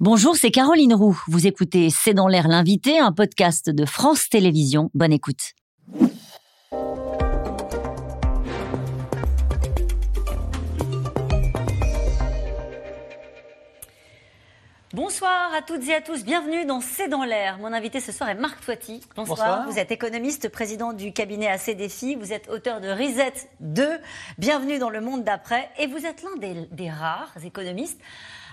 Bonjour, c'est Caroline Roux. Vous écoutez C'est dans l'air l'invité, un podcast de France Télévisions. Bonne écoute. Bonsoir à toutes et à tous, bienvenue dans C'est dans l'air. Mon invité ce soir est Marc Toiti. Bonsoir. Vous êtes économiste, président du cabinet AC Défi, vous êtes auteur de Reset 2, bienvenue dans le monde d'après et vous êtes l'un des, des rares économistes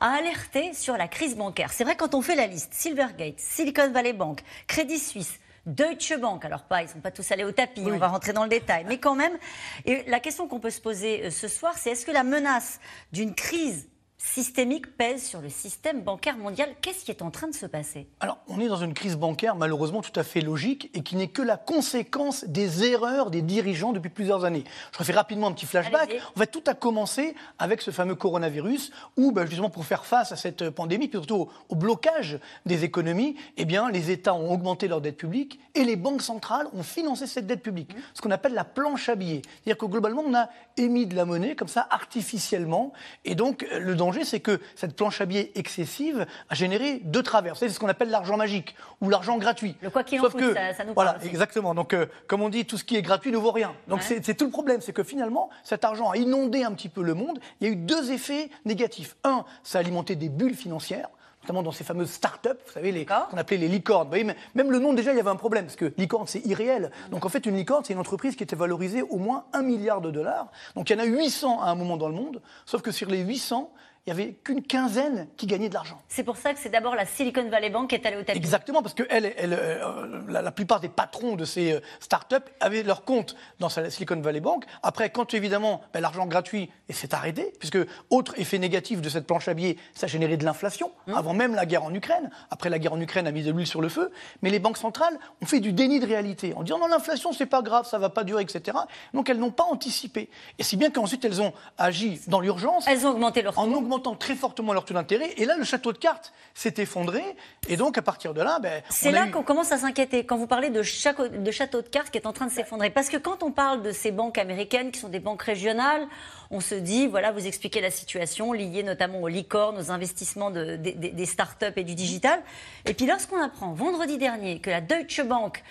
a alerté sur la crise bancaire. C'est vrai, quand on fait la liste, Silvergate, Silicon Valley Bank, Crédit Suisse, Deutsche Bank, alors pas, ils ne sont pas tous allés au tapis, on va rentrer dans le détail, mais quand même, et la question qu'on peut se poser euh, ce soir, c'est est-ce que la menace d'une crise systémique pèse sur le système bancaire mondial. Qu'est-ce qui est en train de se passer? Alors, on est dans une crise bancaire malheureusement tout à fait logique et qui n'est que la conséquence des erreurs des dirigeants depuis plusieurs années. Je refais rapidement un petit flashback. En fait, tout a commencé avec ce fameux coronavirus où, ben, justement, pour faire face à cette pandémie, puis surtout au, blocage des économies, eh bien, les États ont augmenté leur dette publique et les banques centrales ont financé cette dette publique. Mmh. Ce qu'on appelle la planche à billets. C'est-à-dire que globalement, on a émis de la monnaie comme ça artificiellement et donc le danger c'est que cette planche à billets excessive a généré deux travers. C'est ce qu'on appelle l'argent magique ou l'argent gratuit. Le quoi qu'il en coûte, ça, nous Voilà, exactement. Donc, euh, comme on dit, tout ce qui est gratuit ne vaut rien. Donc, c'est tout le problème. C'est que finalement, cet argent a inondé un petit peu le monde. Il y a eu deux effets négatifs. Un, ça a alimenté des bulles financières notamment dans ces fameuses start-up, vous savez, qu'on appelait les licornes. Vous même le nom, déjà, il y avait un problème, parce que licorne, c'est irréel. Donc en fait, une licorne, c'est une entreprise qui était valorisée au moins un milliard de dollars. Donc il y en a 800 à un moment dans le monde, sauf que sur les 800, il n'y avait qu'une quinzaine qui gagnait de l'argent. C'est pour ça que c'est d'abord la Silicon Valley Bank qui est allée au tapis. Exactement, parce que elle, elle, euh, la, plupart des patrons de ces euh, start-up avaient leur compte dans la Silicon Valley Bank. Après, quand évidemment ben, l'argent gratuit s'est arrêté, puisque autre effet négatif de cette planche à billets, ça a généré de l'inflation, mmh. avant même la guerre en Ukraine. Après, la guerre en Ukraine a mis de l'huile sur le feu. Mais les banques centrales ont fait du déni de réalité, en disant non, l'inflation, c'est pas grave, ça va pas durer, etc. Donc elles n'ont pas anticipé. Et si bien qu'ensuite elles ont agi dans l'urgence. Elles ont augmenté leur En augmentant très fortement leur taux d'intérêt. Et là, le château de cartes s'est effondré. Et donc, à partir de là, ben, c'est là qu'on commence à s'inquiéter quand vous parlez de, de château de cartes qui est en train de s'effondrer. Parce que quand on parle de ces banques américaines qui sont des banques régionales, on se dit, voilà, vous expliquez la situation liée notamment aux licornes, aux investissements de, des, des startups et du digital. Et puis lorsqu'on apprend vendredi dernier que la Deutsche Bank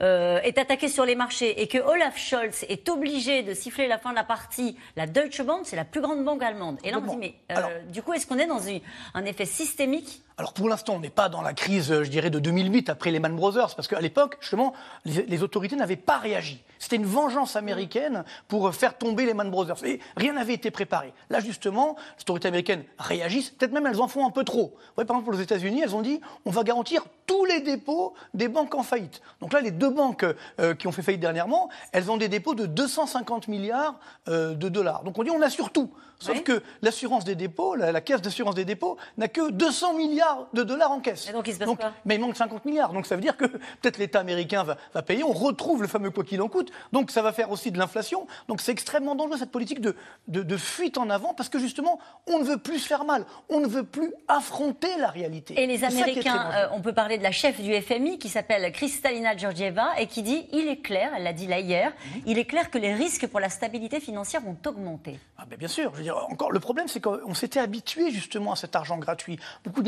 euh, est attaquée sur les marchés et que Olaf Scholz est obligé de siffler la fin de la partie, la Deutsche Bank, c'est la plus grande banque allemande. Et là, on dit, mais euh, du coup, est-ce qu'on est dans un effet systémique alors pour l'instant, on n'est pas dans la crise, je dirais, de 2008 après les Man Brothers, parce qu'à l'époque, justement, les, autorités n'avaient pas réagi. C'était une vengeance américaine pour faire tomber les Man Brothers. Et rien n'avait été préparé. Là, justement, les autorités américaines réagissent. Peut-être même elles en font un peu trop. par exemple, les États-Unis, elles ont dit on va garantir tous les dépôts des banques en faillite. Donc là, les deux banques euh, qui ont fait faillite dernièrement, elles ont des dépôts de 250 milliards euh, de dollars. Donc on dit on assure tout. Sauf que l'assurance des dépôts, la, caisse d'assurance des dépôts, n'a que 200 milliards de dollars en caisse. Et donc il se passe quoi Mais il manque 50 milliards. Donc ça veut dire que peut-être l'État américain va, payer. On retrouve le fameux quoi qu'il en coûte. Donc ça va faire aussi de l'inflation. Donc c'est extrêmement dangereux cette politique de, de, fuite en avant parce que justement, on ne veut plus se faire mal. On ne veut plus affronter la réalité. Et les Américains, euh, on peut parler de la chef du FMI qui s'appelle Kristalina Georgieva et qui dit il est clair, elle l'a dit là hier, mhm. il est clair que les risques pour la stabilité financière vont augmenter. Ah ben bien sûr. Je veux dire, encore, le problème, c'est qu'on s'était habitué justement à cet argent gratuit. Beaucoup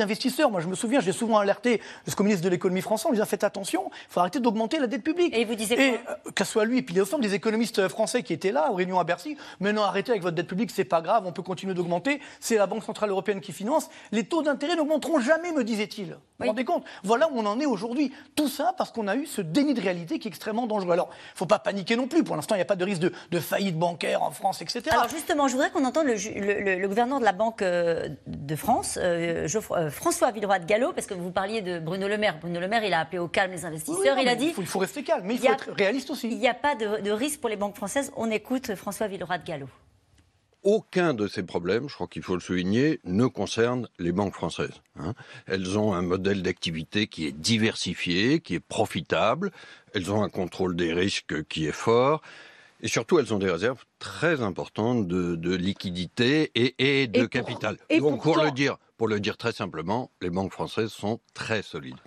moi je me souviens, j'ai souvent alerté le ministre de l'économie français en disant faites attention, il faut arrêter d'augmenter la dette publique. Et vous disiez quoi euh, Qu'à soit lui et puis l'ensemble des économistes français qui étaient là aux réunions à Bercy, mais non, arrêtez avec votre dette publique, c'est pas grave, on peut continuer d'augmenter, c'est la Banque Centrale Européenne qui finance, les taux d'intérêt n'augmenteront jamais, me disait-il. Vous vous rendez compte? Voilà où on en est aujourd'hui. Tout ça parce qu'on a eu ce déni de réalité qui est extrêmement dangereux. Alors, il ne faut pas paniquer non plus. Pour l'instant, il n'y a pas de risque de, faillite bancaire en France, etc. Alors justement, je voudrais qu'on entende le, le, gouverneur de la Banque euh, de France, euh, euh, François Villeroy de Gallo, parce que vous parliez de Bruno Le Maire. Bruno Le Maire, il a appelé au calme les investisseurs. il a dit. Il faut, rester calme, mais il faut être réaliste aussi. Il n'y a pas de, de risque pour les banques françaises. On écoute François Villeroy de Gallo aucun de ces problèmes, je crois qu'il faut le souligner, ne concerne les banques françaises. Hein. Elles ont un modèle d'activité qui est diversifié, qui est profitable, elles ont un contrôle des risques qui est fort, et surtout elles ont des réserves très importantes de, de liquidité et, de capital. Donc pour le dire, pour le dire très simplement, les banques françaises sont très solides.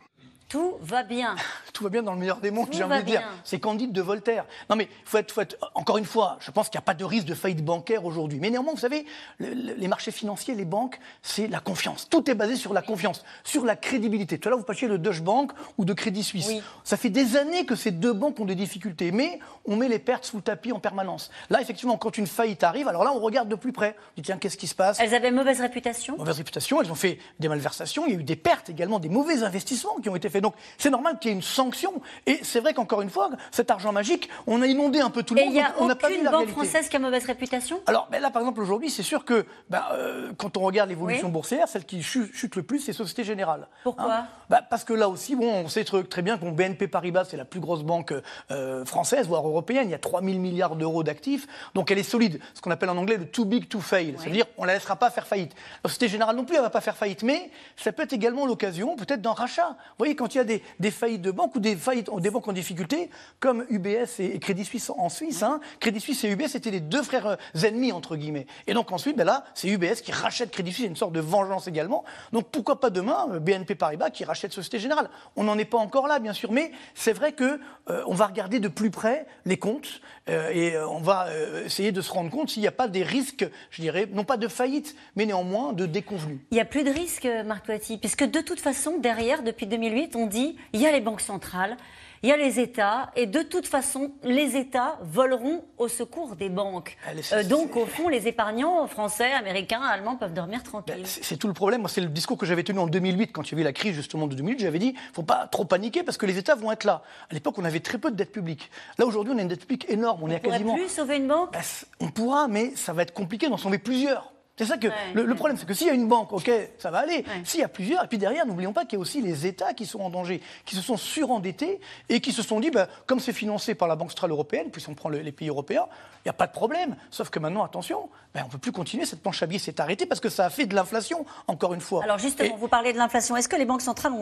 Tout va bien. Tout va bien dans le meilleur des mondes, j'ai envie de dire. C'est Candide de Voltaire. Non, mais faut être, faut être, encore une fois, je pense qu'il n'y a pas de risque de faillite bancaire aujourd'hui. Mais néanmoins, vous savez, les marchés financiers, les banques, c'est la confiance. Tout est basé sur la confiance, sur la crédibilité. Tout à l'heure, vous parliez de Deutsche Bank ou de Crédit Suisse. Ça fait des années que ces deux banques ont des difficultés, mais on met les pertes sous le tapis en permanence. Là, effectivement, quand une faillite arrive, alors là, on regarde de plus près. On dit, tiens, qu'est-ce qui se passe? Elles avaient mauvaise réputation? Mauvaise réputation, elles ont fait des malversations, il y a eu des pertes également, des mauvais investissements qui ont été faits. Donc, c'est normal qu'il y ait une sanction. Et c'est vrai qu'encore une fois, cet argent magique, on a inondé un peu tout le monde. Et il n'y a aucune vu la banque française qui a mauvaise réputation? Alors ben là, par exemple, aujourd'hui, c'est sûr que ben, euh, quand on regarde l'évolution boursière, celle qui chute, le plus, c'est Société Générale. Pourquoi? Hein ben, Parce que là aussi, bon, on sait très bien que BNP Paribas, c'est la plus grosse banque euh, française, voire européenne. Il y a 3 000 milliards d'euros d'actifs. Donc elle est solide. Ce qu'on appelle en anglais le too big to fail. C'est-à-dire, on ne la laissera pas faire faillite. La Société Générale non plus, elle ne va pas faire faillite. Mais ça peut être également l'occasion, peut-être, d'un rachat. Vous voyez, quand il y a des, faillites de banques ou des banques en difficulté, comme UBS et, Crédit Suisse en Suisse. Hein. Crédit Suisse et UBS étaient les deux frères euh, ennemis, entre guillemets. Et donc ensuite, ben là, c'est UBS qui rachète Crédit Suisse, une sorte de vengeance également. Donc pourquoi pas demain, euh, BNP Paribas qui rachète Société Générale? On n'en est pas encore là, bien sûr, mais c'est vrai que euh, on va regarder de plus près les comptes et on va essayer de se rendre compte s'il n'y a pas des risques, je dirais, non pas de faillite, mais néanmoins de déconvenus. Il n'y a plus de risques, Marc Toiti, puisque de toute façon, derrière, depuis 2008, on dit il y a les banques centrales, il y a les États, et de toute façon, les États voleront au secours des banques. Euh, donc, au fond, les épargnants français, américains, allemands peuvent dormir tranquilles. Ben, c'est tout le problème. C'est le discours que j'avais tenu en 2008, quand il y a eu la crise justement de 2008. J'avais dit, il ne faut pas trop paniquer parce que les États vont être là. À l'époque, on avait très peu de dette publique. Là, aujourd'hui, on a une dette publique énorme. On, on est quasiment. plus sauver une banque? Ben, On pourra, mais ça va être compliqué d'en sauver plusieurs. C'est ça que le, problème, c'est que s'il y a une banque, ok, ça va aller. S'il y a plusieurs, et puis derrière, n'oublions pas qu'il y a aussi les États qui sont en danger, qui se sont surendettés et qui se sont dit, ben, comme c'est financé par la Banque centrale européenne, puis si on prend les pays européens, il n'y a pas de problème. Sauf que maintenant, attention, ben, on ne peut plus continuer. Cette planche à billets s'est arrêtée parce que ça a fait de l'inflation, encore une fois. Alors justement, vous parlez de l'inflation. Est-ce que les banques centrales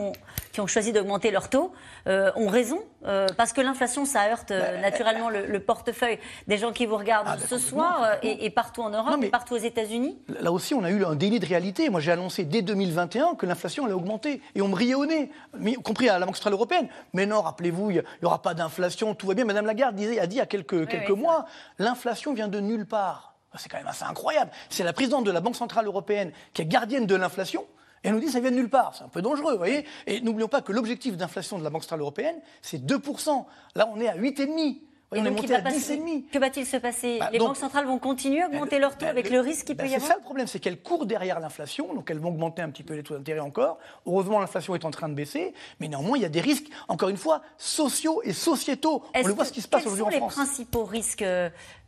qui ont choisi d'augmenter leur taux euh, ont raison euh, Parce que l'inflation, ça heurte euh, ben, naturellement le, portefeuille des gens qui vous regardent ah, ce soir et, partout en Europe et partout aux États-Unis? Là aussi, on a eu un déni de réalité. Moi, j'ai annoncé dès 2021 que l'inflation allait augmenter. Et on me riait au nez, y compris à la Banque centrale européenne. Mais non, rappelez-vous, il n'y aura pas d'inflation, tout va bien. Madame Lagarde disait, a dit il y a quelques, quelques mois, l'inflation vient de nulle part. C'est quand même assez incroyable. C'est la présidente de la Banque centrale européenne qui est gardienne de l'inflation. Et elle nous dit que ça vient de nulle part. C'est un peu dangereux, vous voyez. Et n'oublions pas que l'objectif d'inflation de la Banque centrale européenne, c'est 2%. Là, on est à 8,5% on est monté à 10,5. Que va-t-il se passer bah, Les banques centrales vont continuer à augmenter leurs taux bah, avec le, risque qu'il peut y avoir C'est ça le problème, c'est qu'elles courent derrière l'inflation, donc elles vont augmenter un petit peu les taux d'intérêt encore. Heureusement, l'inflation est en train de baisser, mais néanmoins, il y a des risques, encore une fois, sociaux et sociétaux. On le voit ce qui se passe aujourd'hui en France. Quels sont les principaux risques,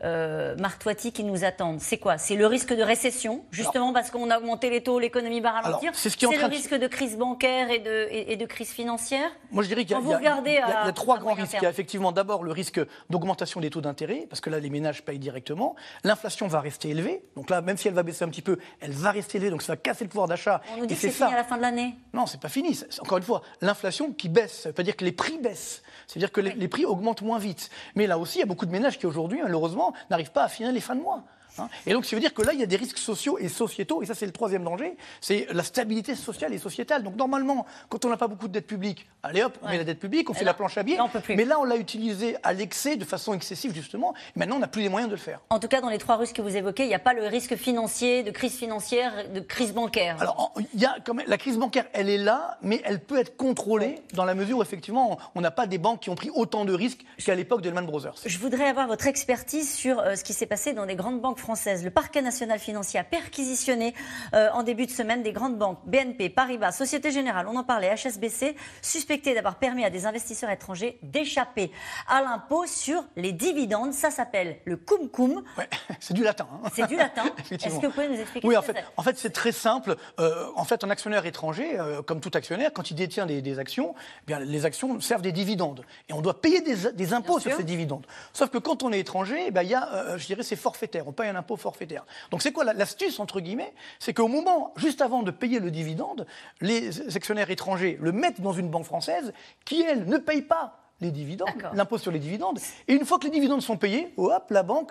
euh, Marc Toiti, qui nous attendent? C'est quoi? C'est le risque de récession, justement parce qu'on a augmenté les taux, l'économie va ralentir? C'est ce le risque de crise bancaire et de, et, de crise financière? Moi, je dirais qu'il y, y, a trois grands risques. Il y a effectivement d'abord le risque d'augmentation des taux d'intérêt, parce que là, les ménages payent directement. L'inflation va rester élevée. Donc là, même si elle va baisser un petit peu, elle va rester élevée. Donc ça va casser le pouvoir d'achat. On nous dit que c'est fini à la fin de l'année. Non, c'est pas fini. Encore une fois, l'inflation qui baisse, ça veut pas dire que les prix baissent. C'est-à-dire que les, les, prix augmentent moins vite. Mais là aussi, il y a beaucoup de ménages qui aujourd'hui, malheureusement, n'arrivent pas à finir les fins de mois. Hein. et donc, ça veut dire que là, il y a des risques sociaux et sociétaux, et ça, c'est le troisième danger, c'est la stabilité sociale et sociétale. Donc, normalement, quand on n'a pas beaucoup de dette publique, allez hop, on met la dette publique, on fait la planche à billets. Mais là, on l'a utilisé à l'excès, de façon excessive, justement. maintenant, on n'a plus les moyens de le faire. En tout cas, dans les trois risques que vous évoquez, il n'y a pas le risque financier, de crise financière, de crise bancaire. Alors, il y a quand même, la crise bancaire, elle est là, mais elle peut être contrôlée dans la mesure où, effectivement, on n'a pas des banques qui ont pris autant de risques qu'à l'époque de Lehman Brothers. Je voudrais avoir votre expertise sur euh, ce qui s'est passé dans des grandes banques française. Le parquet national financier a perquisitionné euh, en début de semaine des grandes banques BNP, Paribas, Société Générale, on en parlait, HSBC, suspectées d'avoir permis à des investisseurs étrangers d'échapper à l'impôt sur les dividendes. Ça s'appelle le cum cum. c'est du latin. Hein. C'est du latin. Est-ce que vous pouvez nous expliquer Oui, en fait, en fait c'est très simple. Euh, en fait, un actionnaire étranger, euh, comme tout actionnaire, quand il détient des, actions, eh bien, les actions servent des dividendes. Et on doit payer des, impôts sur ces dividendes. Sauf que quand on est étranger, eh il y a, je dirais, c'est forfaitaire. On paye un impôt forfaitaire. Donc c'est quoi l'astuce, entre guillemets? C'est qu'au moment, juste avant de payer le dividende, les actionnaires étrangers le mettent dans une banque française qui, elle, ne paye pas les dividendes, l'impôt sur les dividendes. Et une fois que les dividendes sont payés, hop, la banque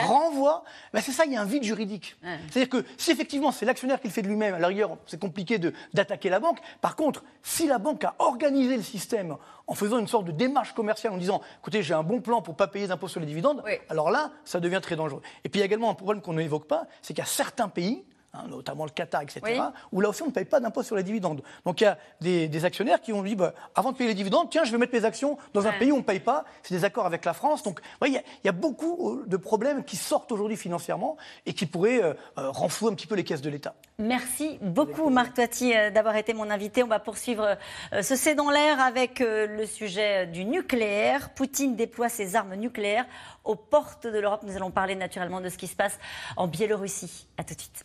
renvoie. Ben c'est ça, il y a un vide juridique. C'est-à-dire que si effectivement c'est l'actionnaire qui le fait de lui-même, à la rigueur, c'est compliqué d'attaquer la banque. Par contre, si la banque a organisé le système en faisant une sorte de démarche commerciale, en disant, écoutez, j'ai un bon plan pour ne pas payer d'impôts sur les dividendes, alors là, ça devient très dangereux. Et puis il y a également un problème qu'on n'évoque pas, c'est qu'il y a certains pays Hein, notamment le Qatar, etc., où là aussi on ne paye pas d'impôt sur les dividendes. Donc il y a des, actionnaires qui ont dit, bah, avant de payer les dividendes, tiens, je vais mettre mes actions dans un pays où on ne paye pas. C'est des accords avec la France. Donc il y, a beaucoup euh, de problèmes qui sortent aujourd'hui financièrement et qui pourraient euh, euh, renflouer un petit peu les caisses de l'État. Merci beaucoup, Marc Toiti, d'avoir été mon invité. On va poursuivre ce C'est dans l'air avec le sujet du nucléaire. Poutine déploie ses armes nucléaires aux portes de l'Europe. Nous allons parler naturellement de ce qui se passe en Biélorussie. À tout de suite.